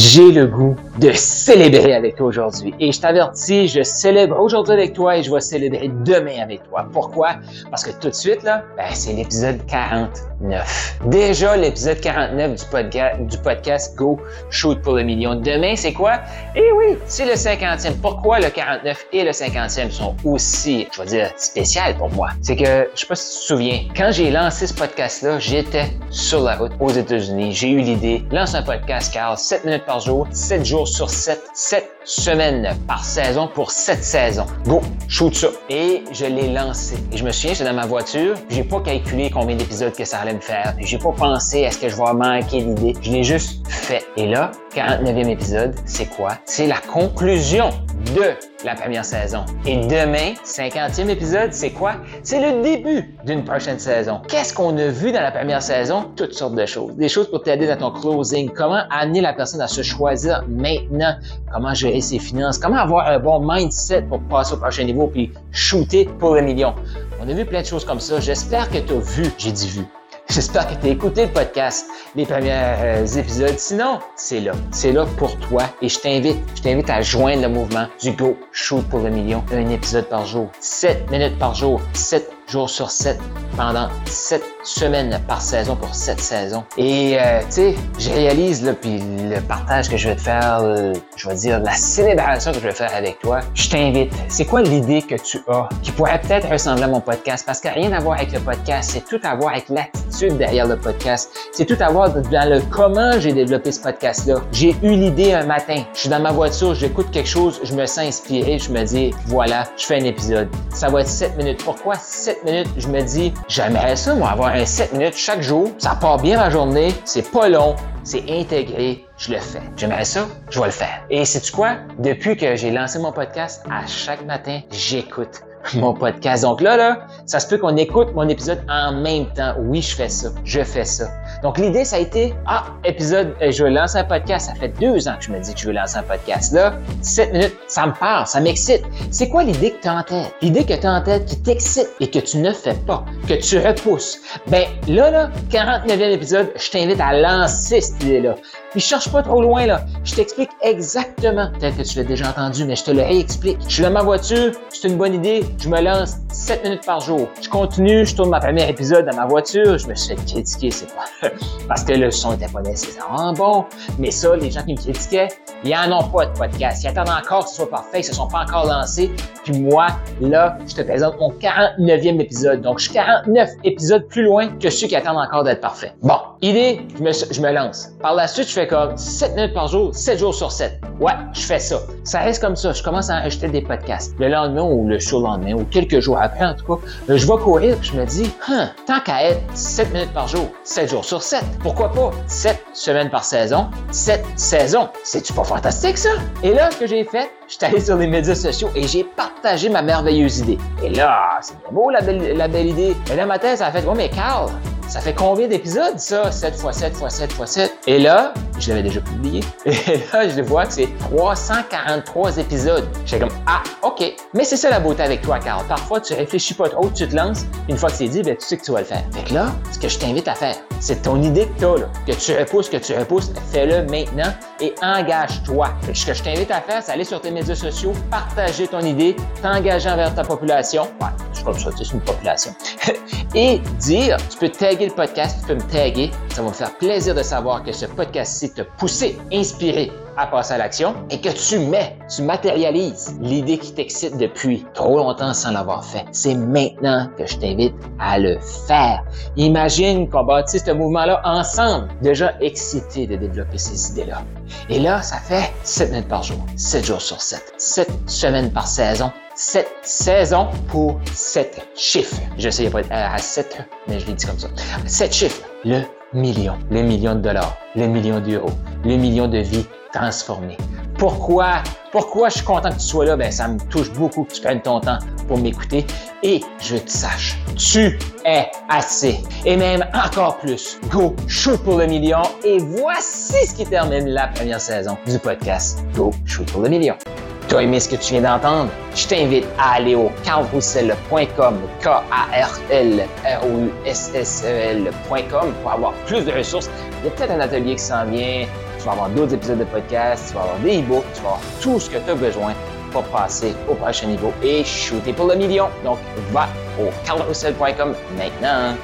j'ai le goût de célébrer avec toi aujourd'hui. Et je t'avertis, je célèbre aujourd'hui avec toi et je vais célébrer demain avec toi. Pourquoi? Parce que tout de suite, là, ben, c'est l'épisode 49. Déjà l'épisode 49 du du podcast Go Shoot pour le million. Demain, c'est quoi? Eh oui, c'est le 50e. Pourquoi le 49 et le 50e sont aussi, je vais dire, spécial pour moi? C'est que, je sais pas si tu te souviens, quand j'ai lancé ce podcast-là, j'étais sur la route aux États-Unis. J'ai eu l'idée, lance un podcast, Carl, 7 minutes par jour, 7 jours sur 7, 7 semaines par saison pour 7 saisons. Go, shoot ça. Et je l'ai lancé. Et je me souviens, c'est dans ma voiture, j'ai pas calculé combien d'épisodes que ça allait me faire. J'ai pas pensé à ce que je vais manquer l'idée. Je l'ai juste fait. Et là, 49e épisode, c'est quoi? C'est la conclusion de la première saison. Et demain, 50e épisode, c'est quoi? C'est le début d'une prochaine saison. Qu'est-ce qu'on a vu dans la première saison? Toutes sortes de choses. Des choses pour t'aider dans ton closing. Comment amener la personne à se choisir maintenant? Comment gérer ses finances? Comment avoir un bon mindset pour passer au prochain niveau puis shooter pour le million? On a vu plein de choses comme ça. J'espère que tu as vu, j'ai dit vu, J'espère que tu as écouté le podcast, les premiers euh, épisodes. Sinon, c'est là. C'est là pour toi. Et je t'invite, je t'invite à joindre le mouvement du Go Shoot pour le million. Un épisode par jour, 7 minutes par jour, 7 jours sur 7 pendant 7 semaines par saison pour 7 saisons. Et euh, tu sais, je réalise là, puis le partage que je vais te faire, euh, je vais dire la célébration que je vais faire avec toi. Je t'invite. C'est quoi l'idée que tu as qui pourrait peut-être ressembler à mon podcast? Parce a rien à voir avec le podcast, c'est tout à voir avec l'attitude derrière le podcast. C'est tout à voir dans le comment j'ai développé ce podcast-là. J'ai eu l'idée un matin. Je suis dans ma voiture, j'écoute quelque chose, je me sens inspiré, je me dis, voilà, je fais un épisode. Ça va être 7 minutes. Pourquoi 7 minutes, je me dis, j'aimerais ça, moi, avoir un 7 minutes chaque jour. Ça part bien ma journée, c'est pas long, c'est intégré, je le fais. J'aimerais ça, je vais le faire. Et c'est quoi? Depuis que j'ai lancé mon podcast, à chaque matin, j'écoute mon podcast. Donc là, là, ça se peut qu'on écoute mon épisode en même temps. Oui, je fais ça. Je fais ça. Donc l'idée, ça a été, ah, épisode, euh, je veux lancer un podcast. Ça fait deux ans que je me dis que je veux lancer un podcast. Là, 7 minutes, ça me parle, ça m'excite. C'est quoi l'idée que tu as en tête? L'idée que tu as en tête qui t'excite et que tu ne fais pas, que tu repousses? Ben là, là, 49e épisode, je t'invite à lancer cette idée-là. Puis cherche pas trop loin, là. Je t'explique exactement. Peut-être que tu l'as déjà entendu, mais je te le réexplique. Je suis dans ma voiture, c'est une bonne idée. Je me lance 7 minutes par jour. Je continue, je tourne ma première épisode dans ma voiture. Je me suis fait critiquer, c'est pas. Parce que le son était pas nécessairement bon. Mais ça, les gens qui me critiquaient, ils en ont pas de podcast. Ils attendent encore que ce soit parfait. Ils se sont pas encore lancés. Puis moi, là, je te présente mon 49e épisode. Donc, je suis 49 épisodes plus loin que ceux qui attendent encore d'être parfaits. Bon, idée, je me, lance. Par la suite, je fais comme 7 minutes par jour, 7 jours sur 7. Ouais, je fais ça. Ça reste comme ça. Je commence à enregistrer des podcasts. Le lendemain ou le surlendemain ou quelques jours après, en tout cas, je vais courir et je me dis, hein, tant qu'à être 7 minutes par jour, 7 jours sur 7, pourquoi pas 7 semaines par saison, 7 saisons? C'est-tu pas fantastique ça? Et là, ce que j'ai fait, je suis allé sur les médias sociaux et j'ai partagé ma merveilleuse idée. Et là, c'est beau la belle, la belle idée. Et là, ma tête, ça a fait, oh mais Carl, ça fait combien d'épisodes, ça? 7 x 7 x 7 x 7. Et là, je l'avais déjà publié. Et là, je vois que c'est 343 épisodes. J'étais comme, ah, OK. Mais c'est ça la beauté avec toi, Carl. Parfois, tu réfléchis pas trop, tu te lances. Une fois que c'est dit, ben, tu sais que tu vas le faire. Fait que là, ce que je t'invite à faire, c'est ton idée que tu as, là, que tu repousses, que tu repousses, fais-le maintenant et engage-toi. Ce que je t'invite à faire, c'est aller sur tes médias sociaux, partager ton idée, t'engager envers ta population. Ouais, c'est comme ça, c'est une population. et dire, tu peux taguer le podcast, tu peux me taguer. Ça va me faire plaisir de savoir que ce podcast-ci t'a poussé, inspiré à passer à l'action et que tu mets, tu matérialises l'idée qui t'excite depuis trop longtemps sans l'avoir fait. C'est maintenant que je t'invite à le faire. Imagine qu'on bâtit ce mouvement-là ensemble, déjà excité de développer ces idées-là. Et là, ça fait 7 minutes par jour, 7 jours sur 7, 7 semaines par saison, 7 saisons pour 7 chiffres. Je sais, pas à 7, mais je l'ai dit comme ça. 7 chiffres. Le million, le million de dollars, le million d'euros, le million de vies transformées. Pourquoi? Pourquoi je suis content que tu sois là? Ben, ça me touche beaucoup que tu prennes ton temps pour m'écouter et je te sache, tu es assez. Et même encore plus. Go, shoot pour le million et voici ce qui termine la première saison du podcast Go, shoot pour le million. Tu as aimé ce que tu viens d'entendre? Je t'invite à aller au carlroussel.com, K-A-R-L-R-O-U-S-S-E-L.com pour avoir plus de ressources. Il y a peut-être un atelier qui s'en vient. Tu vas avoir d'autres épisodes de podcast, tu vas avoir des e-books, tu vas avoir tout ce que tu as besoin pour passer au prochain niveau et shooter pour le million. Donc, va au carlroussel.com maintenant.